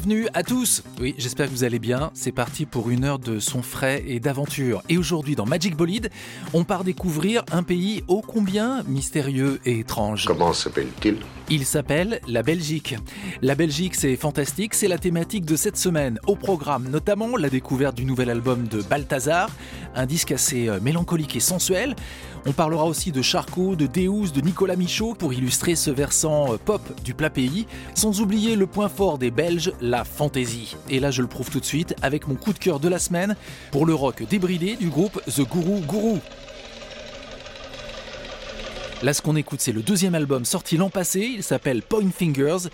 Bienvenue à tous Oui, j'espère que vous allez bien. C'est parti pour une heure de son frais et d'aventure. Et aujourd'hui, dans Magic Bolide, on part découvrir un pays ô combien mystérieux et étrange. Comment s'appelle-t-il? Il s'appelle la Belgique. La Belgique, c'est fantastique, c'est la thématique de cette semaine. Au programme, notamment la découverte du nouvel album de Balthazar, un disque assez euh, mélancolique et sensuel. On parlera aussi de Charcot, de Deus, de Nicolas Michaud pour illustrer ce versant euh, pop du plat pays, sans oublier le point fort des Belges, la fantaisie. Et là, je le prouve tout de suite avec mon coup de cœur de la semaine pour le rock débridé du groupe The Guru Guru. Là, ce qu'on écoute, c'est le deuxième album sorti l'an passé. Il s'appelle Point Fingers.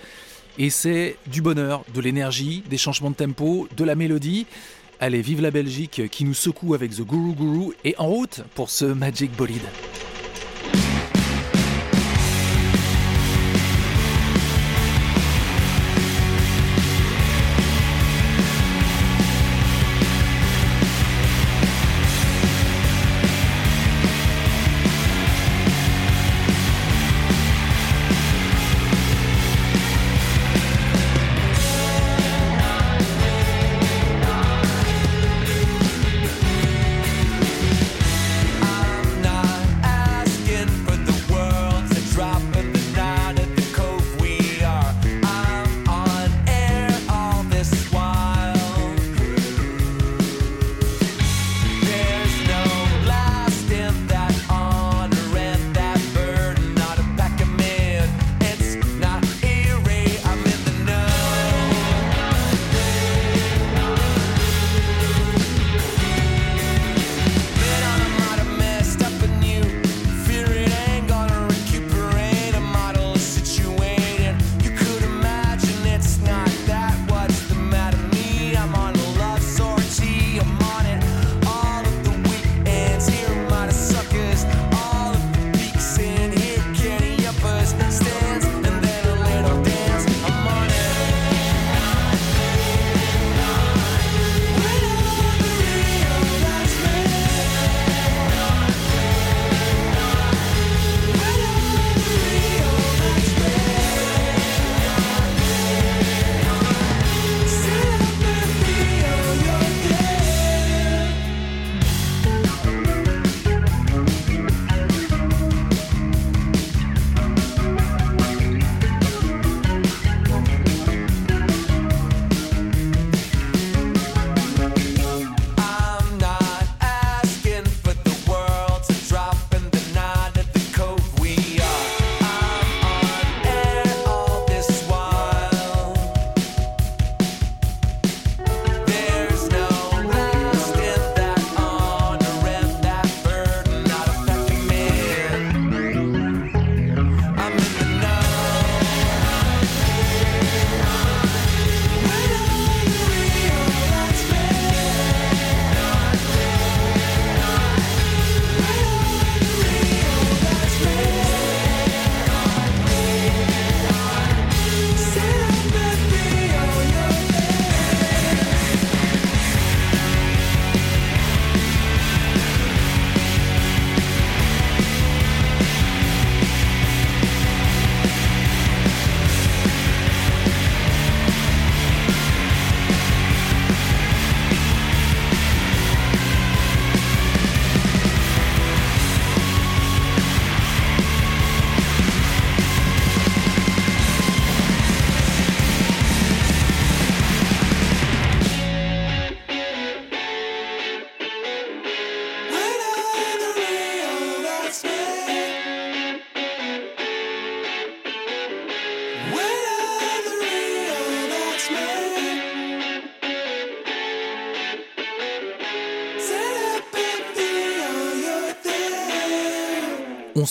Et c'est du bonheur, de l'énergie, des changements de tempo, de la mélodie. Allez, vive la Belgique qui nous secoue avec The Guru Guru et en route pour ce Magic Bolide.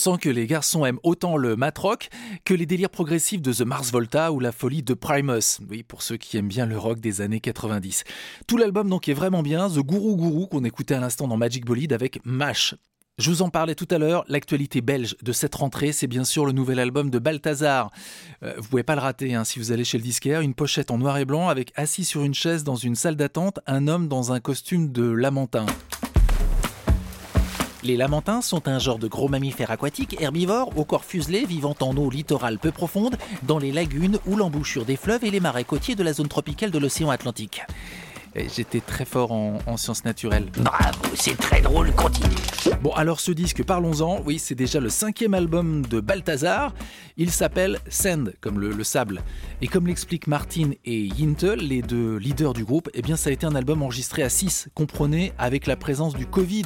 Sent que les garçons aiment autant le mat rock que les délires progressifs de The Mars Volta ou la folie de Primus. Oui, pour ceux qui aiment bien le rock des années 90. Tout l'album donc est vraiment bien. The Guru Guru qu'on écoutait à l'instant dans Magic Bolide avec Mash. Je vous en parlais tout à l'heure, l'actualité belge de cette rentrée, c'est bien sûr le nouvel album de Balthazar. Euh, vous pouvez pas le rater hein, si vous allez chez le disquaire, une pochette en noir et blanc avec assis sur une chaise dans une salle d'attente, un homme dans un costume de lamentin. Les lamentins sont un genre de gros mammifères aquatiques herbivores au corps fuselé vivant en eau littorale peu profonde, dans les lagunes ou l'embouchure des fleuves et les marais côtiers de la zone tropicale de l'océan Atlantique. J'étais très fort en, en sciences naturelles. Bravo, c'est très drôle, continue. Bon, alors ce disque, parlons-en. Oui, c'est déjà le cinquième album de Balthazar. Il s'appelle Sand, comme le, le sable. Et comme l'expliquent Martin et Yintel, les deux leaders du groupe, eh bien, ça a été un album enregistré à 6, comprenez, avec la présence du Covid.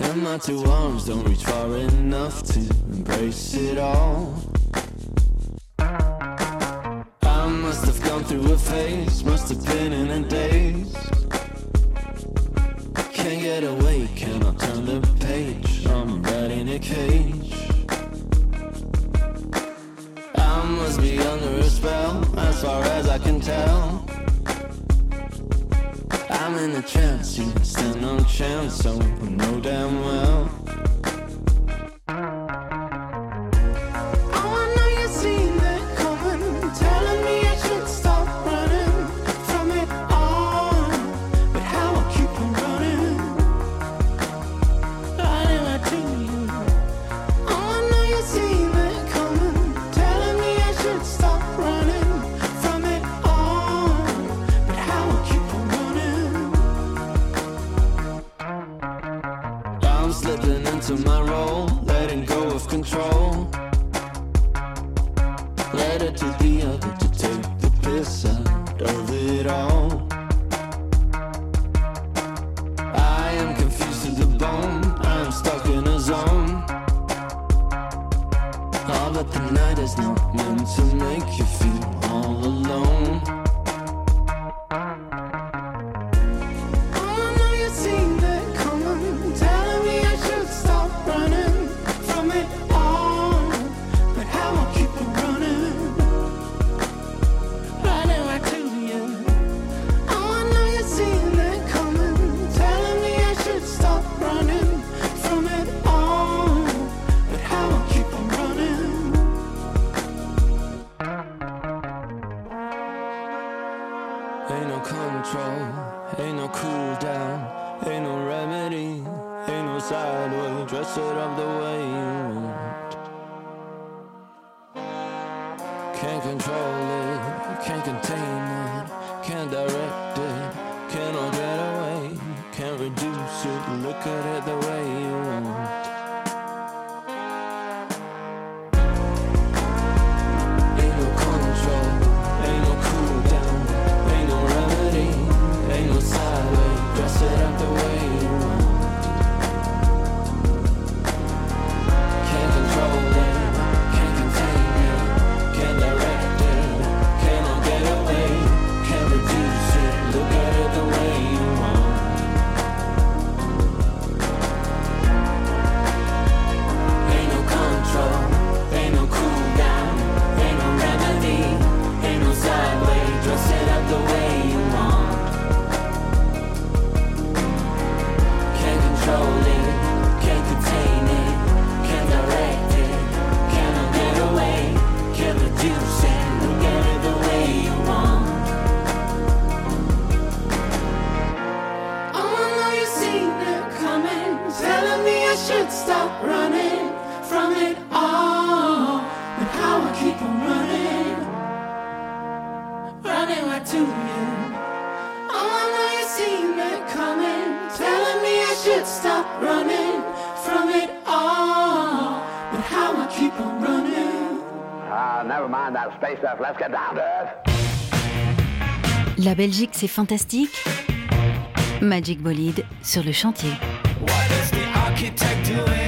And my two arms don't reach far enough to embrace it all. I must have gone through a phase, must have been in a daze. Can't get away, cannot turn the page. I'm right in a cage. I must be under a spell, as far as I can tell. I'm in a trance, you stand no chance, so I know damn well. But the night is not meant to make you feel all alone. should stop running from it all. Keep on running, running to you. You coming, telling me I should stop running from it all. But how I keep on running. Ah, never mind that space. Let's get down. La Belgique, c'est fantastique. Magic Bolide sur le chantier. architect doing?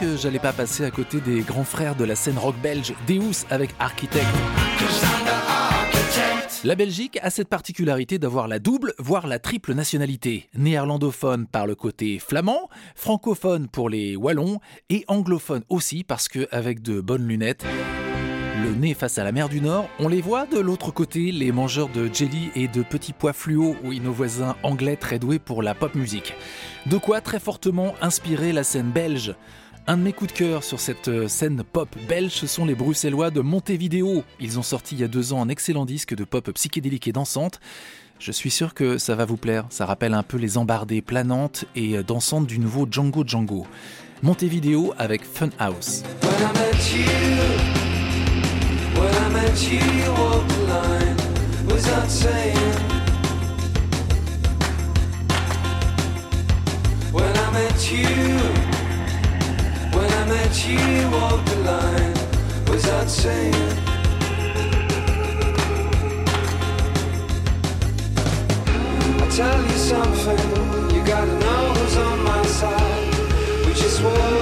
que j'allais pas passer à côté des grands frères de la scène rock belge, Deus avec Architect. La Belgique a cette particularité d'avoir la double, voire la triple nationalité, néerlandophone par le côté flamand, francophone pour les Wallons et anglophone aussi parce que avec de bonnes lunettes nez face à la mer du Nord, on les voit de l'autre côté, les mangeurs de jelly et de petits pois fluo, oui, nos voisins anglais très doués pour la pop musique. De quoi très fortement inspirer la scène belge. Un de mes coups de cœur sur cette euh, scène pop belge, ce sont les Bruxellois de Montevideo. Ils ont sorti il y a deux ans un excellent disque de pop psychédélique et dansante. Je suis sûr que ça va vous plaire, ça rappelle un peu les embardées planantes et euh, dansantes du nouveau Django Django. Montevideo avec Funhouse. House. When I met you, you walked the line. Was that saying? When I met you, when I met you, you walked the line. Was that saying? I tell you something, you gotta know who's on my side. We just were.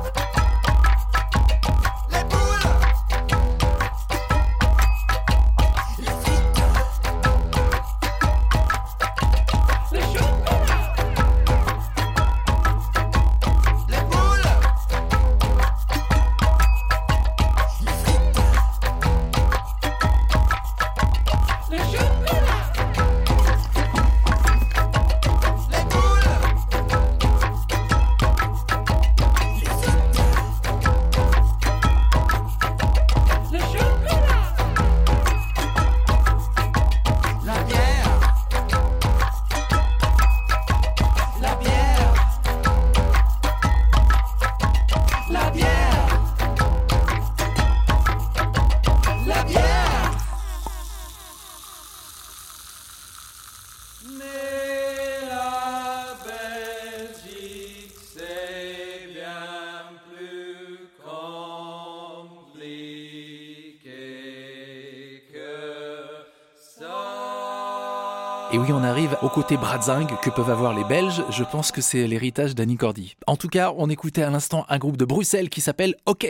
Oui, on arrive au côté bradzingue que peuvent avoir les Belges. Je pense que c'est l'héritage d'Annie Cordy. En tout cas, on écoutait à l'instant un groupe de Bruxelles qui s'appelle OK.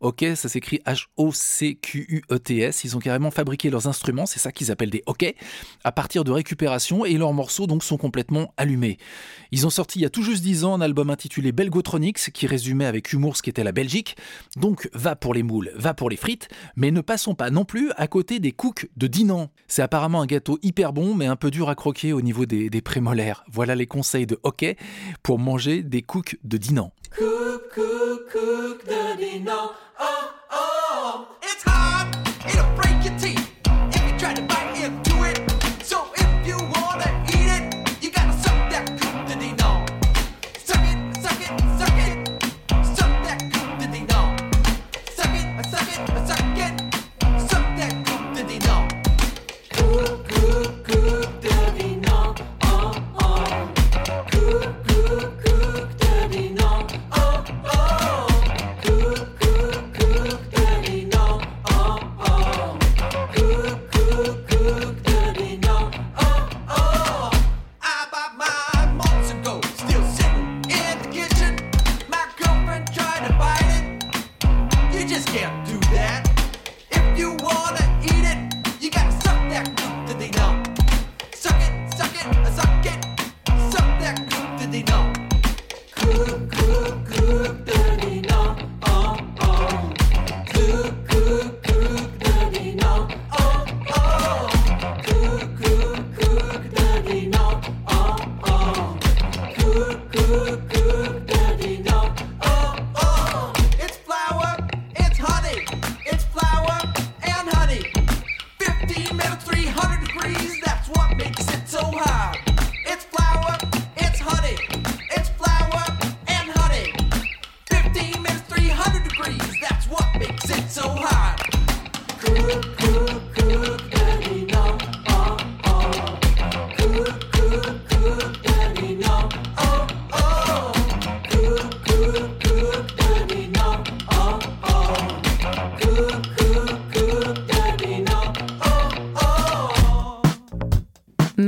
OK, ça s'écrit H-O-C-Q-U-E-T-S. Ils ont carrément fabriqué leurs instruments, c'est ça qu'ils appellent des OK, à partir de récupération et leurs morceaux donc sont complètement allumés. Ils ont sorti il y a tout juste 10 ans un album intitulé Belgotronics qui résumait avec humour ce qu'était la Belgique. Donc va pour les moules, va pour les frites, mais ne passons pas non plus à côté des cooks de Dinan. C'est apparemment un gâteau hyper bon mais un peu dur à croquer au niveau des, des prémolaires. Voilà les conseils de hockey pour manger des cooks de Dinan. Cook. Oh, oh, it's hard. It'll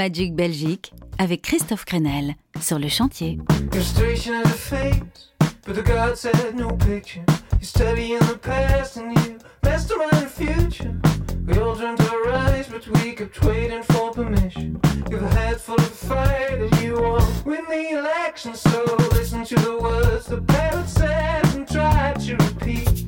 Magic Belgique avec Christophe Crenel sur le chantier. We all rise, but we kept waiting for permission. A head full of fire that you won't win the election, so listen to the words the parrot and to repeat.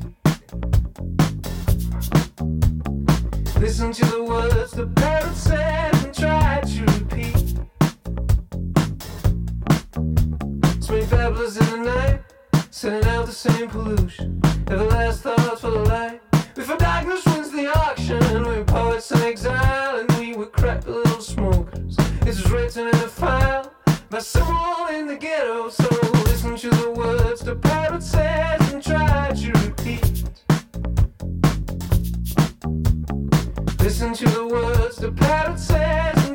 Babblers in the night, sending out the same pollution. Ever last thoughts for the light. Before darkness wins the auction, we were poets in exile and we were crappy little smokers. This is written in a file by someone in the ghetto, so listen to the words the parrot says and try to repeat. Listen to the words the parrot says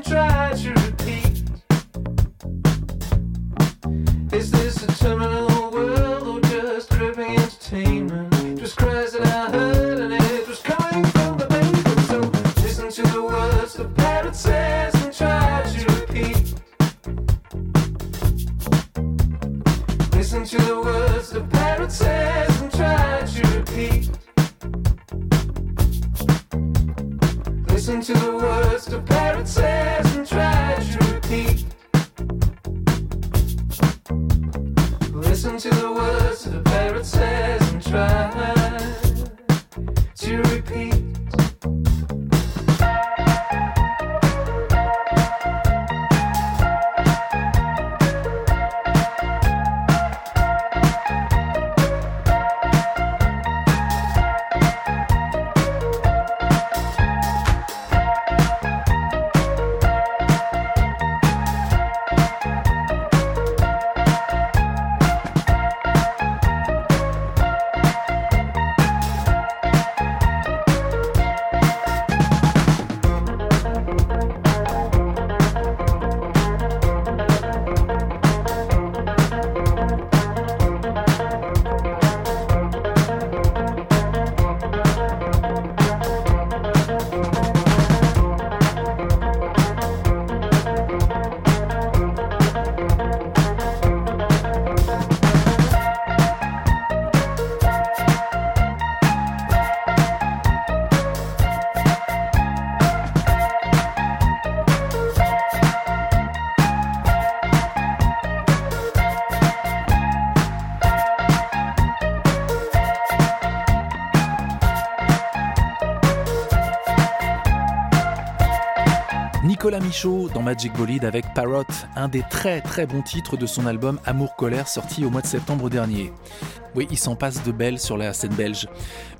Is this a terminal world or just dripping entertainment? Was cries that I heard and it was coming from the basement. So listen to the words the parrot says and try to repeat. Listen to the words the parrot says and try to repeat. Listen to the words the parrot says and try to the words of the parrot says and try Dans Magic Bolide avec Parrot, un des très très bons titres de son album Amour Colère sorti au mois de septembre dernier. Oui, il s'en passe de belles sur la scène belge.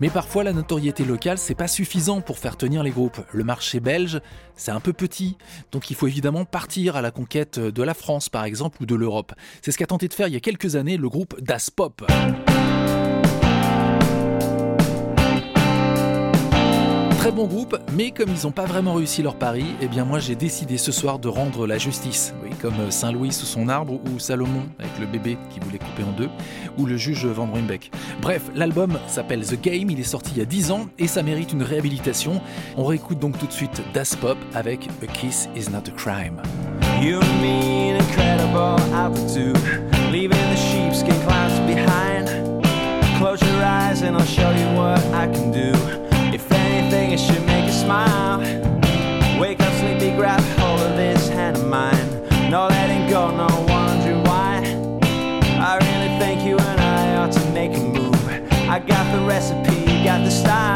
Mais parfois la notoriété locale, c'est pas suffisant pour faire tenir les groupes. Le marché belge, c'est un peu petit, donc il faut évidemment partir à la conquête de la France par exemple ou de l'Europe. C'est ce qu'a tenté de faire il y a quelques années le groupe Das Pop. Très bon groupe, mais comme ils n'ont pas vraiment réussi leur pari, eh bien moi j'ai décidé ce soir de rendre la justice. Oui, comme Saint-Louis sous son arbre ou Salomon avec le bébé qui voulait couper en deux, ou le juge Van Ruymbeck. Bref, l'album s'appelle The Game, il est sorti il y a 10 ans et ça mérite une réhabilitation. On réécoute donc tout de suite Das Pop avec A Kiss Is Not a Crime. It should make you smile. Wake up, sleepy, grab hold of this hand of mine. No letting go, no wondering why. I really think you and I ought to make a move. I got the recipe, you got the style.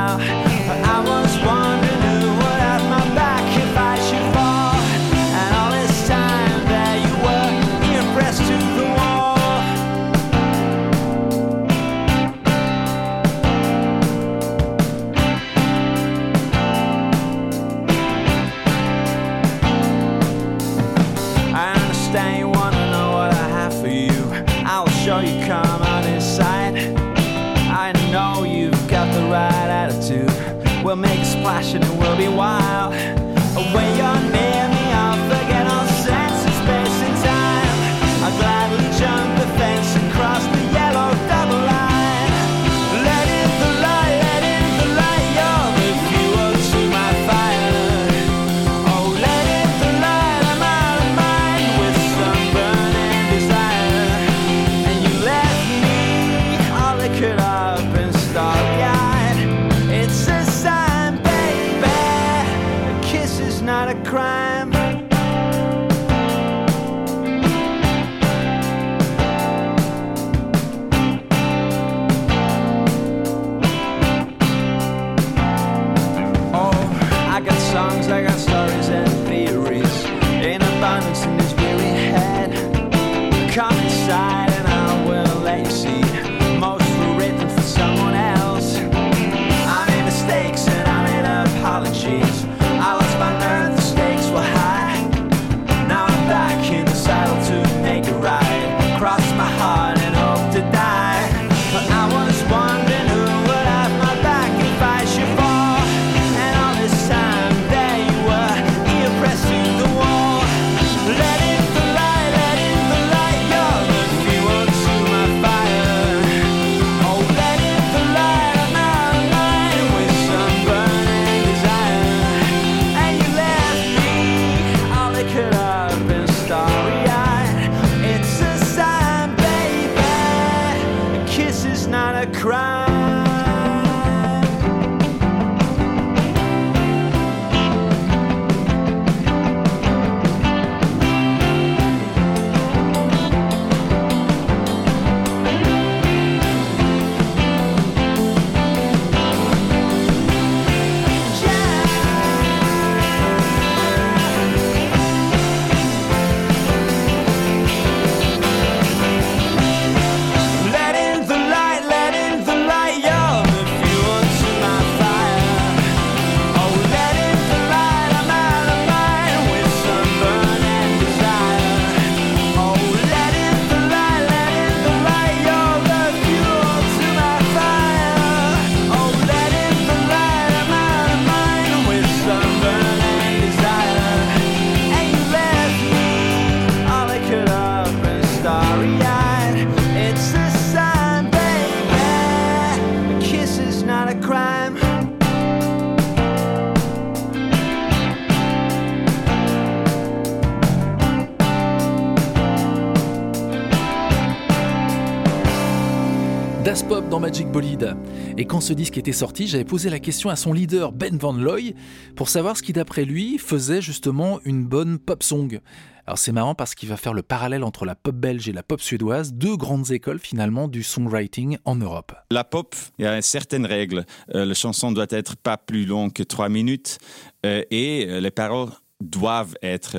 Bolide. Et quand ce disque était sorti, j'avais posé la question à son leader Ben Van Looy pour savoir ce qui d'après lui faisait justement une bonne pop song. Alors c'est marrant parce qu'il va faire le parallèle entre la pop belge et la pop suédoise, deux grandes écoles finalement du songwriting en Europe. La pop, il y a certaines règles. Euh, la chanson doit être pas plus longue que trois minutes euh, et euh, les paroles doivent être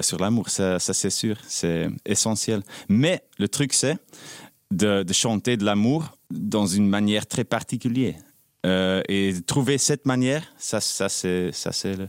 sur l'amour, ça c'est sûr, c'est essentiel. Mais le truc c'est de, de chanter de l'amour dans une manière très particulière. Euh, et trouver cette manière, ça, ça c'est ça c'est le,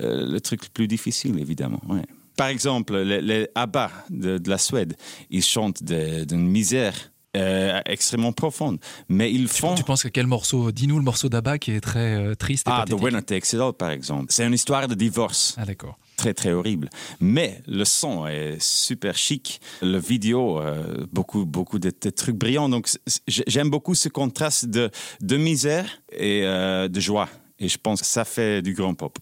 euh, le truc le plus difficile évidemment. ouais. Par exemple, les, les ABBA de, de la Suède, ils chantent de- d'une misère euh, extrêmement profonde, mais ils font. Tu penses à quel morceau Dis-nous le morceau d'Abba qui est très euh, triste et Ah, The pathétique. Winner Takes It All, par exemple. C'est une histoire de divorce. Ah d'accord. Très, très horrible. Mais le son est super chic. Le vidéo, euh, beaucoup, beaucoup de, trucs brillants. Donc, j'aime beaucoup ce contraste de, de misère et euh, de joie. Et je pense que ça fait du grand pop.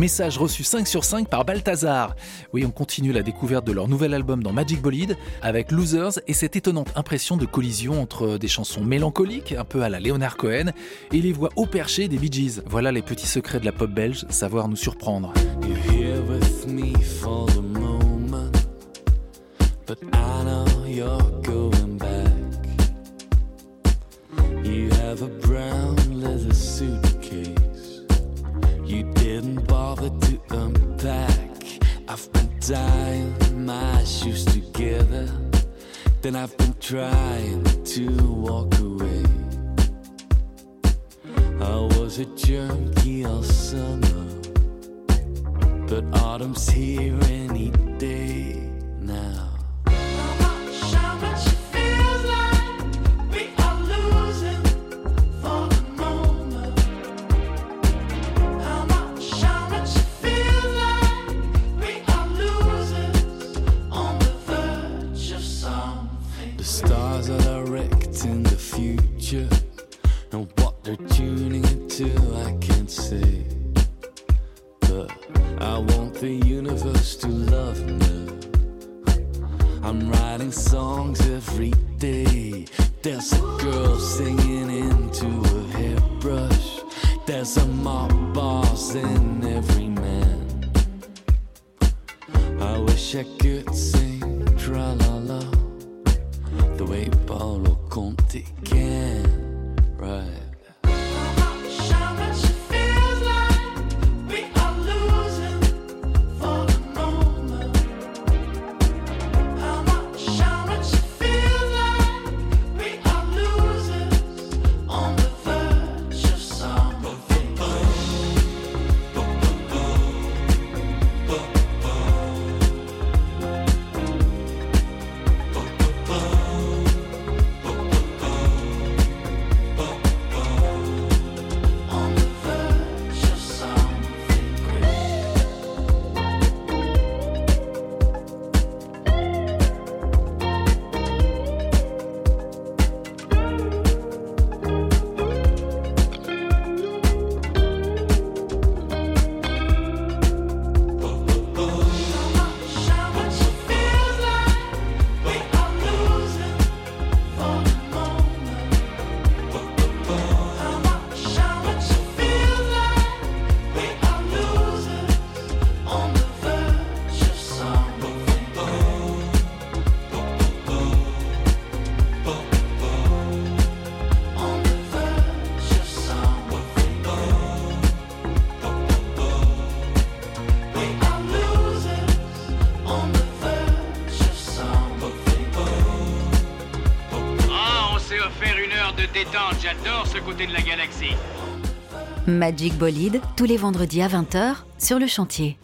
Message reçu 5 sur 5 par Balthazar. Oui, on continue la découverte de leur nouvel album dans Magic Bolide avec Losers et cette étonnante impression de collision entre des chansons mélancoliques, un peu à la Leonard Cohen, et les voix haut perchées des Bee Gees. Voilà les petits secrets de la pop belge, savoir nous surprendre. You're here with me Tying my shoes together. Then I've been trying to walk away. I was a junkie all summer. But autumn's here any day now. Stars are direct in the future. And what they're tuning into, I can't say. But I want the universe to love me. I'm writing songs every day. There's a girl singing into a hairbrush. There's a mob boss in every man. I wish I could sing détente. J'adore ce côté de la galaxie. Magic Bolide, tous les vendredis à 20h sur le chantier.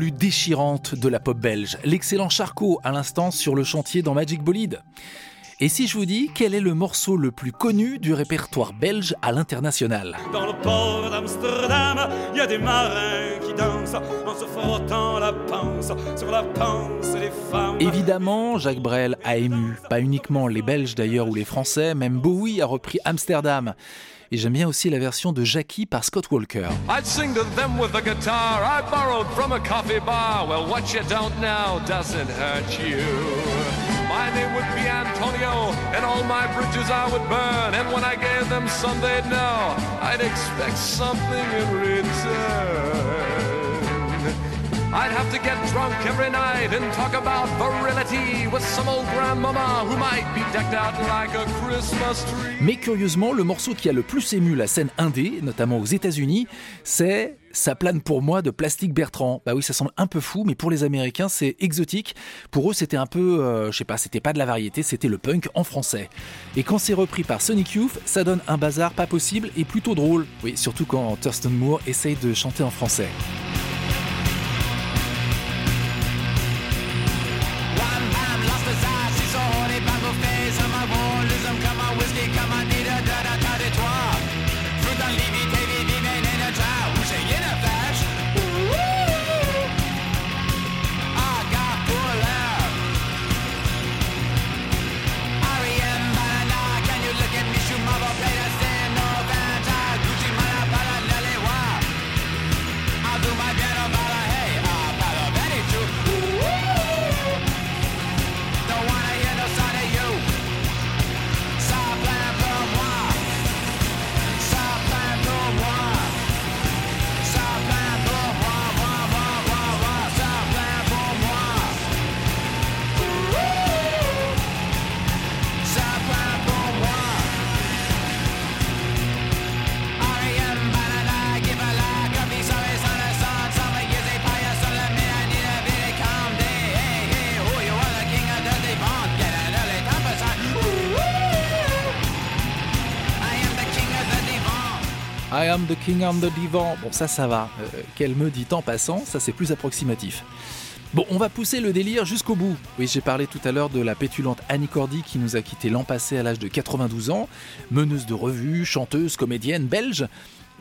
Plus déchirante de la pop belge, l'excellent Charcot à l'instant sur le chantier dans Magic Bolide. Et si je vous dis quel est le morceau le plus connu du répertoire belge à l'international? Dans le port d'Amsterdam, il y a des marins qui dansent en se frottant la panse sur la panse des femmes. Évidemment, Jacques Brel a ému, pas uniquement les Belges d'ailleurs ou les Français, même Bowie a repris Amsterdam. Et j'aime bien aussi la version de Jackie par Scott Walker. I'd sing to them with a guitar I borrowed from a coffee bar. Well, what you don't know doesn't hurt you. My name would be Antonio, and all my bridges I would burn. And when I gave them some, they'd know I'd expect something in return. I'd have to get drunk every night and talk about virility with some old grandmama who might be decked out like a Christmas tree. Mais curieusement, le morceau qui a le plus ému la scène indé, notamment aux États-Unis, c'est Ça plane pour moi de Plastique Bertrand. Bah oui, ça semble un peu fou, mais pour les Américains, c'est exotique. Pour eux, c'était un peu, euh, je sais pas, c'était pas de la variété, c'était le punk en français. Et quand c'est repris par Sonic Youth, ça donne un bazar pas possible et plutôt drôle. Oui, surtout quand Thurston Moore essaye de chanter en français. On. Bon, ça, ça va. Euh, Qu'elle me dit en passant, ça c'est plus approximatif. Bon, on va pousser le délire jusqu'au bout. Oui, j'ai parlé tout à l'heure de la pétulante Annie Cordy qui nous a quitté l'an passé à l'âge de 92 ans, meneuse de revue, chanteuse, comédienne belge.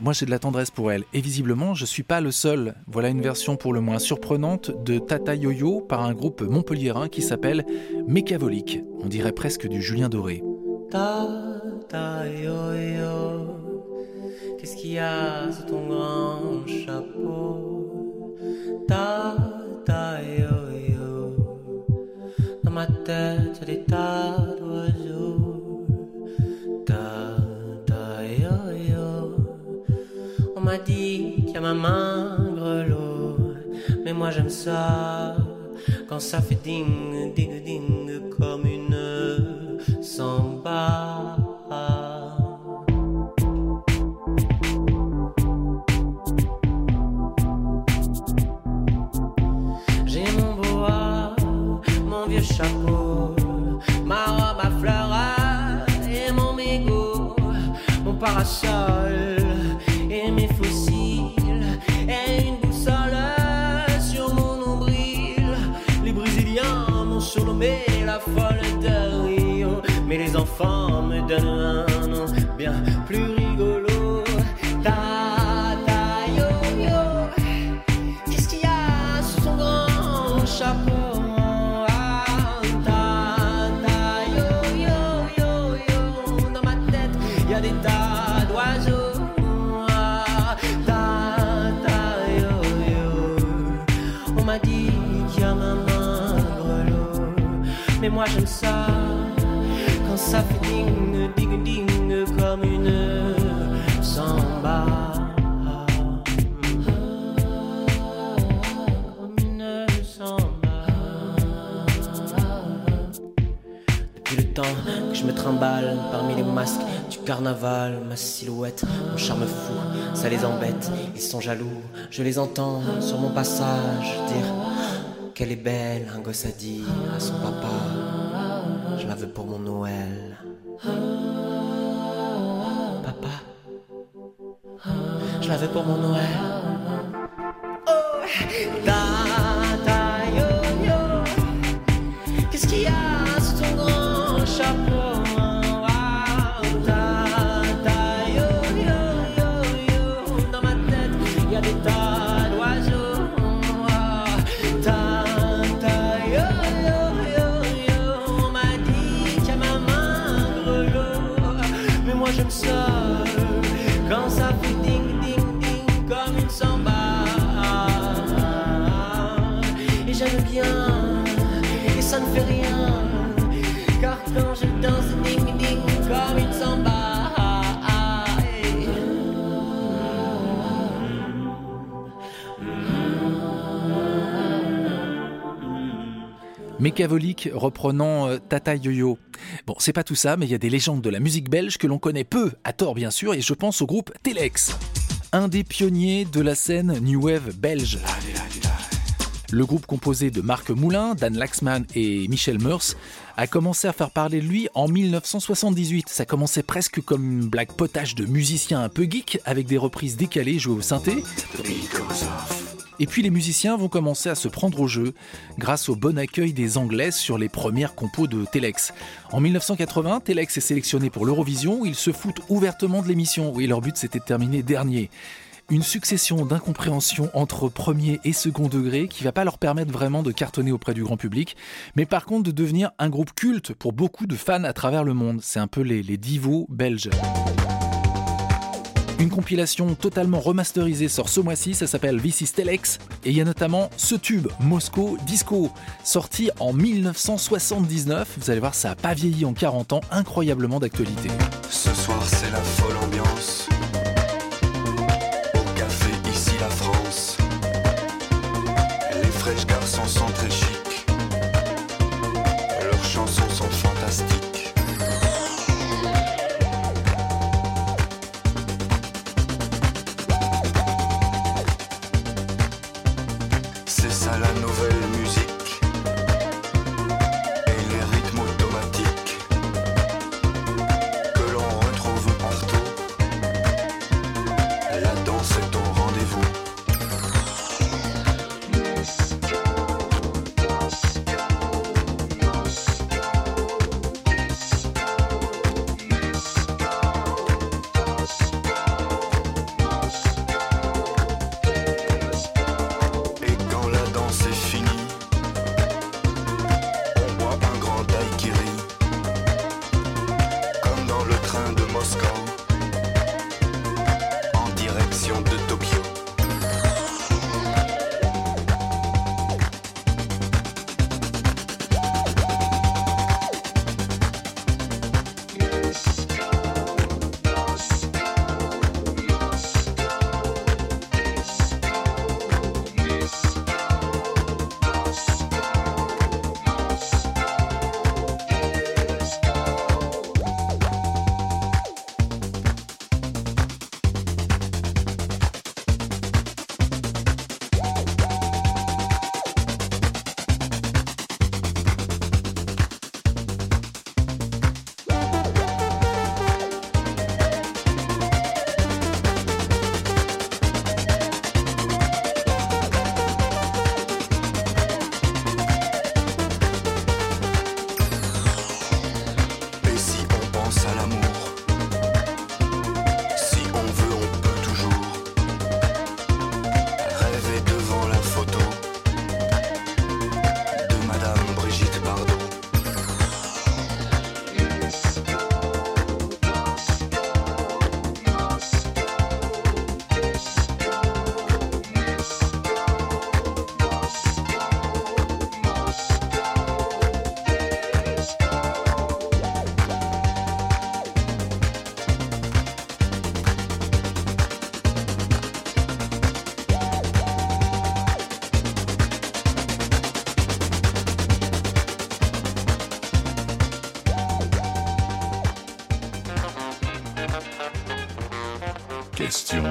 Moi, j'ai de la tendresse pour elle. Et visiblement, je suis pas le seul. Voilà une version pour le moins surprenante de Tata Yo-Yo par un groupe montpelliérain qui s'appelle Mécavolique. On dirait presque du Julien Doré. Qu'est-ce qu'il y a sous ton grand chapeau? Tata yo-yo, dans ma tête des tas d'oiseaux. Tata yo-yo, on m'a dit qu'il y a ma main grelot, mais moi j'aime ça quand ça fait ding ding ding comme une samba. Ma robe à fleurs et mon mégot, mon parasol et mes fossiles. Et une boussole sur mon nombril. Les Brésiliens m'ont surnommé la folle de Rio, mais les enfants me donnent un nom bien plus moi j'aime ça quand ça fait ding ding ding comme une samba. Comme une samba. Depuis le temps que je me trimballe parmi les masques du carnaval, ma silhouette, mon charme fou, ça les embête, ils sont jaloux, je les entends sur mon passage dire qu'elle est belle, un gosse a dit à son papa, je la veux pour mon Noël. Papa, je la veux pour mon Noël. Oh, Mécavolique reprenant euh, Tata Yo-Yo. Bon, c'est pas tout ça, mais il y a des légendes de la musique belge que l'on connaît peu, à tort bien sûr, et je pense au groupe Telex, un des pionniers de la scène New Wave belge. Le groupe composé de Marc Moulin, Dan Laxman et Michel Meurs a commencé à faire parler de lui en 1978. Ça commençait presque comme une blague potage de musiciens un peu geeks avec des reprises décalées jouées au synthé. Et puis les musiciens vont commencer à se prendre au jeu grâce au bon accueil des Anglaises sur les premières compos de Telex. En 1980, Telex est sélectionné pour l'Eurovision ils se foutent ouvertement de l'émission. Oui, leur but c'était de terminer dernier. Une succession d'incompréhensions entre premier et second degré qui va pas leur permettre vraiment de cartonner auprès du grand public, mais par contre de devenir un groupe culte pour beaucoup de fans à travers le monde. C'est un peu les, les divos belges. Une compilation totalement remasterisée sort ce mois-ci, ça s'appelle This is Telex, et il y a notamment ce tube, Moscow Disco, sorti en 1979. Vous allez voir, ça a pas vieilli en 40 ans, incroyablement d'actualité. Ce soir c'est la folle ambiance.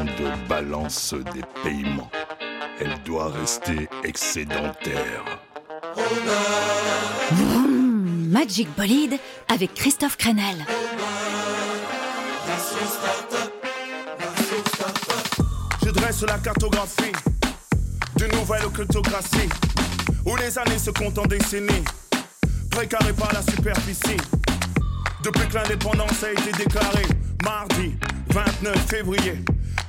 De balance des paiements. Elle doit rester excédentaire. Vroom, Magic Bolide avec Christophe Crenel. Je dresse la cartographie de nouvelle occultocratie, où les années se comptent en décennies, précarées par la superficie. Depuis que l'indépendance a été déclarée, mardi 29 février,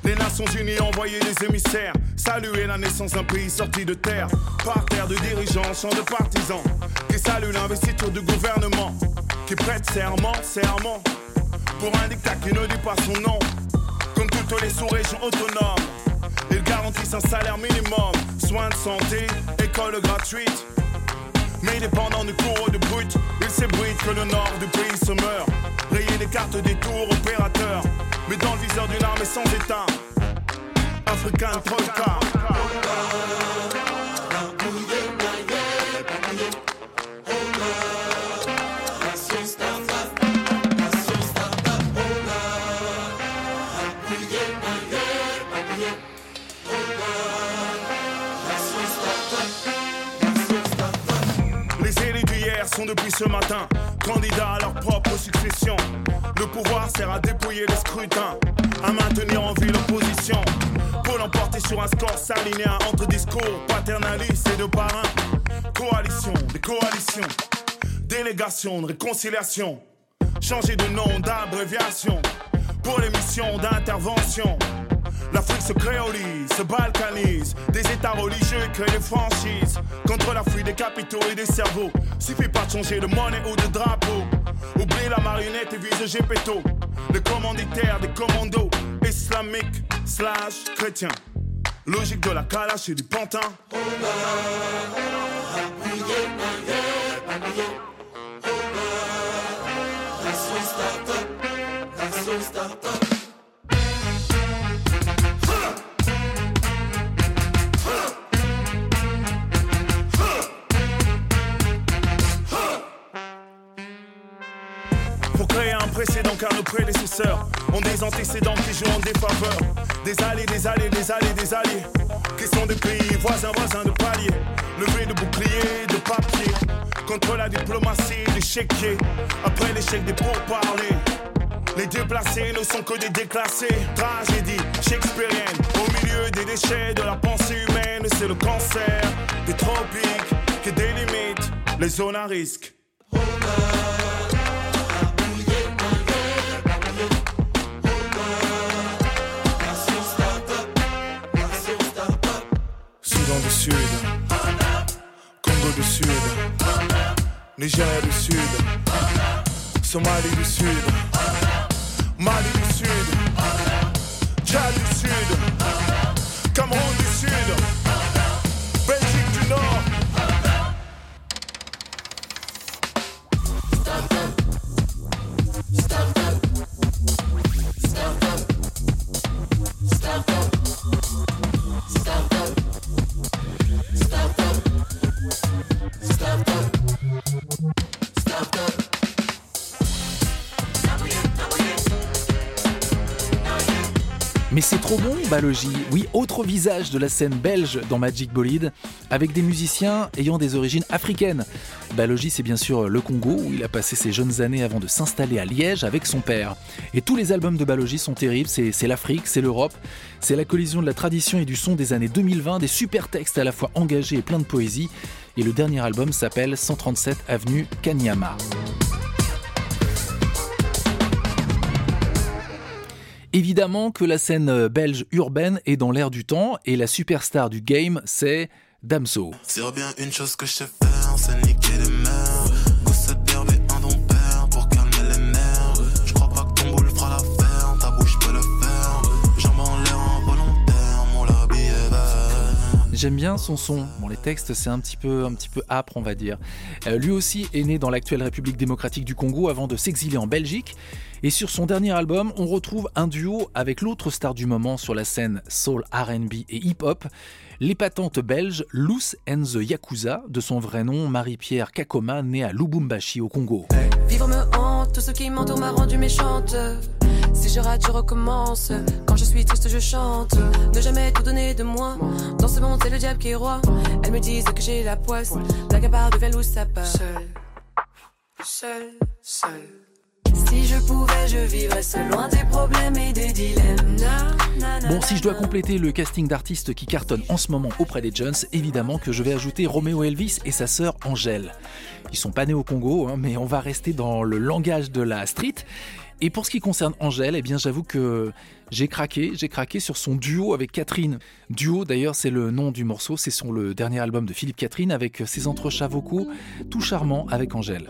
les Nations Unies envoyé des émissaires saluer la naissance d'un pays sorti de terre, par terre de dirigeants, champs de partisans, qui saluent l'investiture du gouvernement, qui prête serment, serment, pour un dictat qui ne dit pas son nom, comme toutes les sous-régions autonomes. Ils garantissent un salaire minimum, soins de santé, école gratuite. Mais dépendant du cours de brut, il s'ébruite que le nord du pays se meurt. Rayer les cartes des tours opérateurs, mais dans le viseur d'une armée sans état. Les élus d'hier sont depuis ce matin candidats à leur propre succession. Le pouvoir sert à dépouiller le scrutin, à maintenir en vie l'opposition. Pour l'emporter sur un score salinéen entre discours paternalistes et de parrains. Coalition, des coalitions, délégation de réconciliation. Changer de nom, d'abréviation pour les missions d'intervention. L'Afrique se créolise, se balkanise. Des états religieux créent des franchises. Contre la fuite des capitaux et des cerveaux. Suffit pas de changer de monnaie ou de drapeau. Oublie la marionnette et vise Gepetto. Les commanditaires des commandos islamiques slash chrétiens. Logique de la calache et du pantin. Pour précédent car nos prédécesseurs ont des antécédents qui jouent en défaveur. Des alliés, des alliés, des alliés, des alliés. Qui sont des pays voisins, voisins de palier. Levés de boucliers, de papier. Contre la diplomatie des chéquiers. Après l'échec des pourparlers. Les déplacés ne sont que des déclassés. Tragédie shakespearienne. Au milieu des déchets de la pensée humaine, c'est le cancer des tropiques qui délimite les zones à risque. Soudan du Sud, Congo du Sud, Nigeria du Sud, Somalie du Sud, Mali du Sud, Tchad du Sud, Cameroun du Sud, trop bon, Balogi. Oui, autre visage de la scène belge dans Magic Bolide, avec des musiciens ayant des origines africaines. Balogi, c'est bien sûr le Congo, où il a passé ses jeunes années avant de s'installer à Liège avec son père. Et tous les albums de Balogi sont terribles, c'est l'Afrique, c'est l'Europe, c'est la collision de la tradition et du son des années 2020, des super textes à la fois engagés et pleins de poésie. Et le dernier album s'appelle 137 Avenue Kanyama. Évidemment que la scène euh, belge urbaine est dans l'air du temps et la superstar du game, c'est Damso. J'aime bien son son. Bon, les textes, c'est un petit peu, un petit peu âpre, on va dire. Euh, lui aussi est né dans l'actuelle République démocratique du Congo avant de s'exiler en Belgique. Et sur son dernier album, on retrouve un duo avec l'autre star du moment sur la scène soul, R&B et hip-hop, l'épatante belge Loose and the Yakuza, de son vrai nom Marie-Pierre Kakoma, née à Lubumbashi au Congo. Me hante, tout ce qui m'entoure m'a rendu méchante. Si je rate, je recommence. Quand je suis triste, je chante. Ne jamais tout donner de moi. Dans ce monde, c'est le diable qui est roi. Elles me disent que j'ai la poisse. À part devient loup, ça part. Seul, seul, seul. Si je pouvais, je vivrais seul loin des problèmes et des dilemmes. Na, na, na, Bon, si je dois compléter le casting d'artistes qui cartonnent en ce moment auprès des Jones, évidemment que je vais ajouter Roméo Elvis et sa sœur Angèle. Ils sont pas nés au Congo, hein, mais on va rester dans le langage de la street. Et pour ce qui concerne Angèle, eh bien j'avoue que j'ai craqué, j'ai craqué sur son duo avec Catherine. Duo d'ailleurs c'est le nom du morceau, c'est sur le dernier album de Philippe Catherine avec ses entrechats vocaux tout charmants avec Angèle.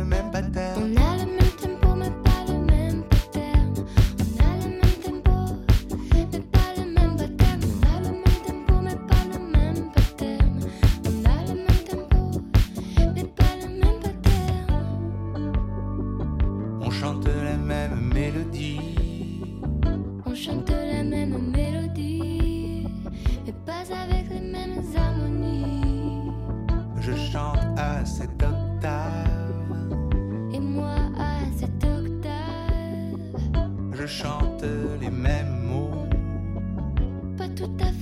Je chante les mêmes mots. pas tout à fait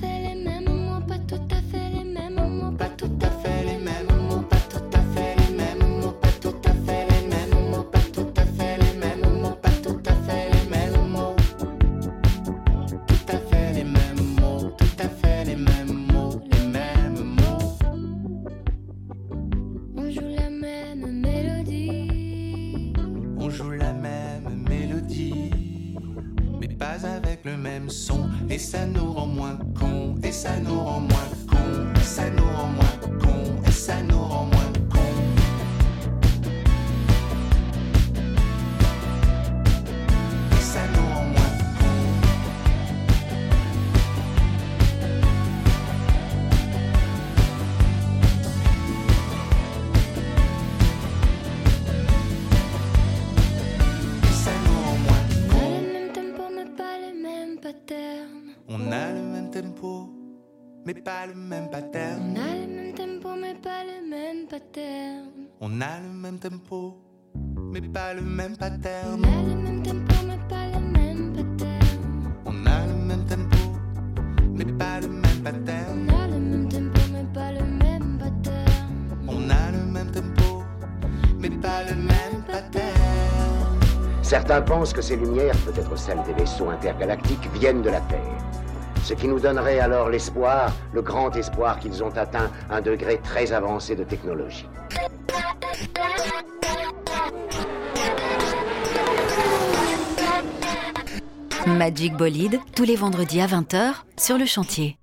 mais pas le même pattern. On a le même tempo, mais pas le même pattern. On a le même tempo, mais pas le même pattern. On a le même tempo, mais pas le même pattern. On a le même tempo, mais pas le même pattern. On a le même tempo, mais pas le même pattern. On a le même tempo, mais pas le même pattern. Certains pensent que ces lumières, peut-être celles des vaisseaux intergalactiques, viennent de la Terre. Ce qui nous donnerait alors l'espoir, le grand espoir qu'ils ont atteint un degré très avancé de technologie. Magic Bolide, tous les vendredis à 20h sur le chantier.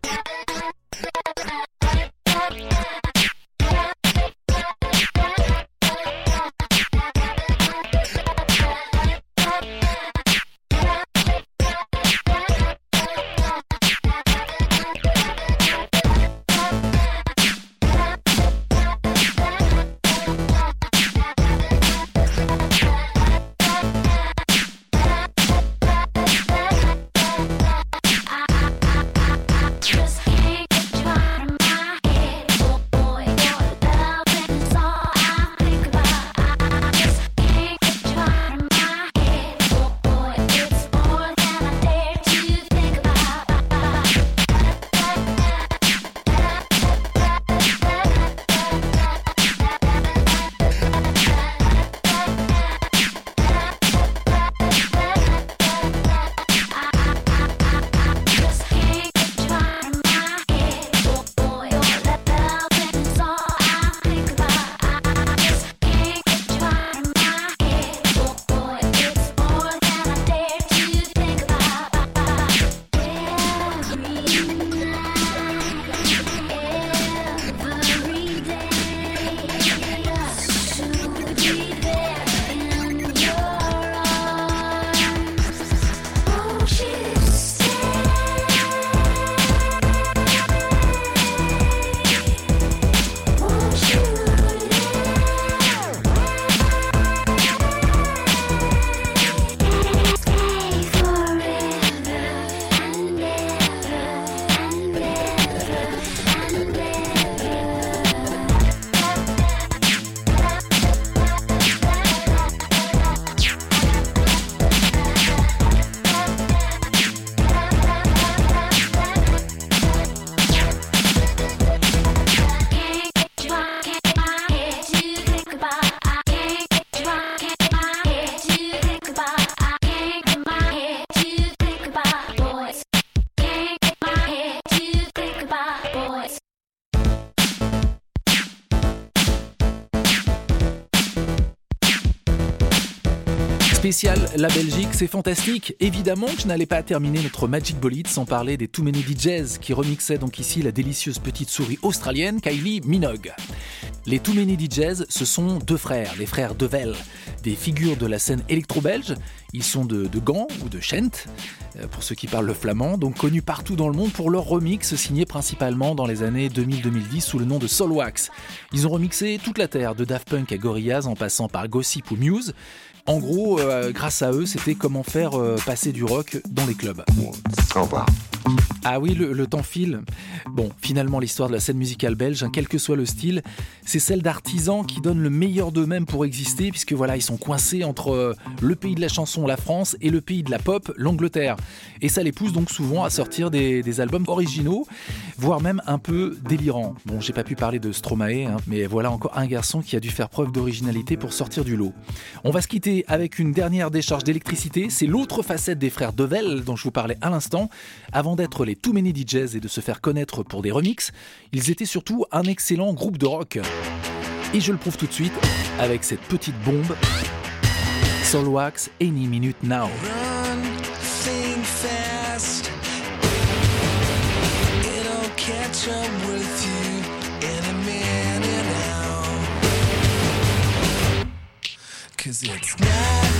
La Belgique, c'est fantastique. Évidemment que je n'allais pas terminer notre Magic Bolide sans parler des Too Many DJs qui remixaient donc ici la délicieuse petite souris australienne Kylie Minogue. Les Too Many DJs, ce sont deux frères, les frères Devel, des figures de la scène électro-belge. Ils sont de, de Gand ou de Chent, euh, pour ceux qui parlent le flamand, donc connus partout dans le monde pour leurs remix signés principalement dans les années 2000-2010 sous le nom de Soulwax. Ils ont remixé toute la terre, de Daft Punk à Gorillaz en passant par Gossip ou Muse. En gros, euh, grâce à eux, c'était comment faire euh, passer du rock dans les clubs. Au revoir. Ah oui, le, le temps file. Bon, finalement, l'histoire de la scène musicale belge, hein, quel que soit le style, c'est celle d'artisans qui donnent le meilleur d'eux-mêmes pour exister, puisque voilà, ils sont coincés entre euh, le pays de la chanson, la France, et le pays de la pop, l'Angleterre. Et ça les pousse donc souvent à sortir des, des albums originaux, voire même un peu délirants. Bon, j'ai pas pu parler de Stromae, hein, mais voilà encore un garçon qui a dû faire preuve d'originalité pour sortir du lot. On va se quitter avec une dernière décharge d'électricité, c'est l'autre facette des frères Devel dont je vous parlais à l'instant. Avant d'être les Too Many DJs et de se faire connaître pour des remixes, ils étaient surtout un excellent groupe de rock. Et je le prouve tout de suite avec cette petite bombe. Soulwax Any Minute Now. Cause it's not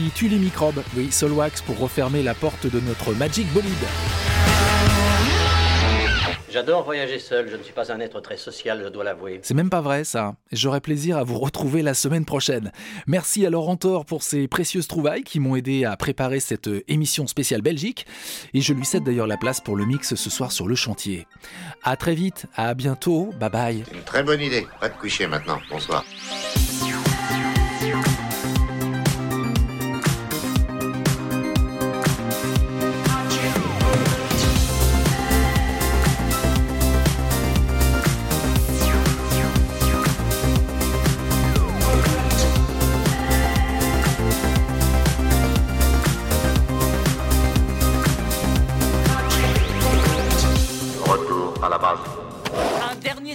qui tue les microbes. Oui, Soulwax pour refermer la porte de notre Magic Bolide. J'adore voyager seul, je ne suis pas un être très social, je dois l'avouer. C'est même pas vrai ça. J'aurai plaisir à vous retrouver la semaine prochaine. Merci à Laurent Thor pour ses précieuses trouvailles qui m'ont aidé à préparer cette euh, émission spéciale Belgique. Et je lui cède d'ailleurs la place pour le mix ce soir sur le chantier. À très vite, à bientôt, bye bye. Une très bonne idée. Va te coucher maintenant. Bonsoir.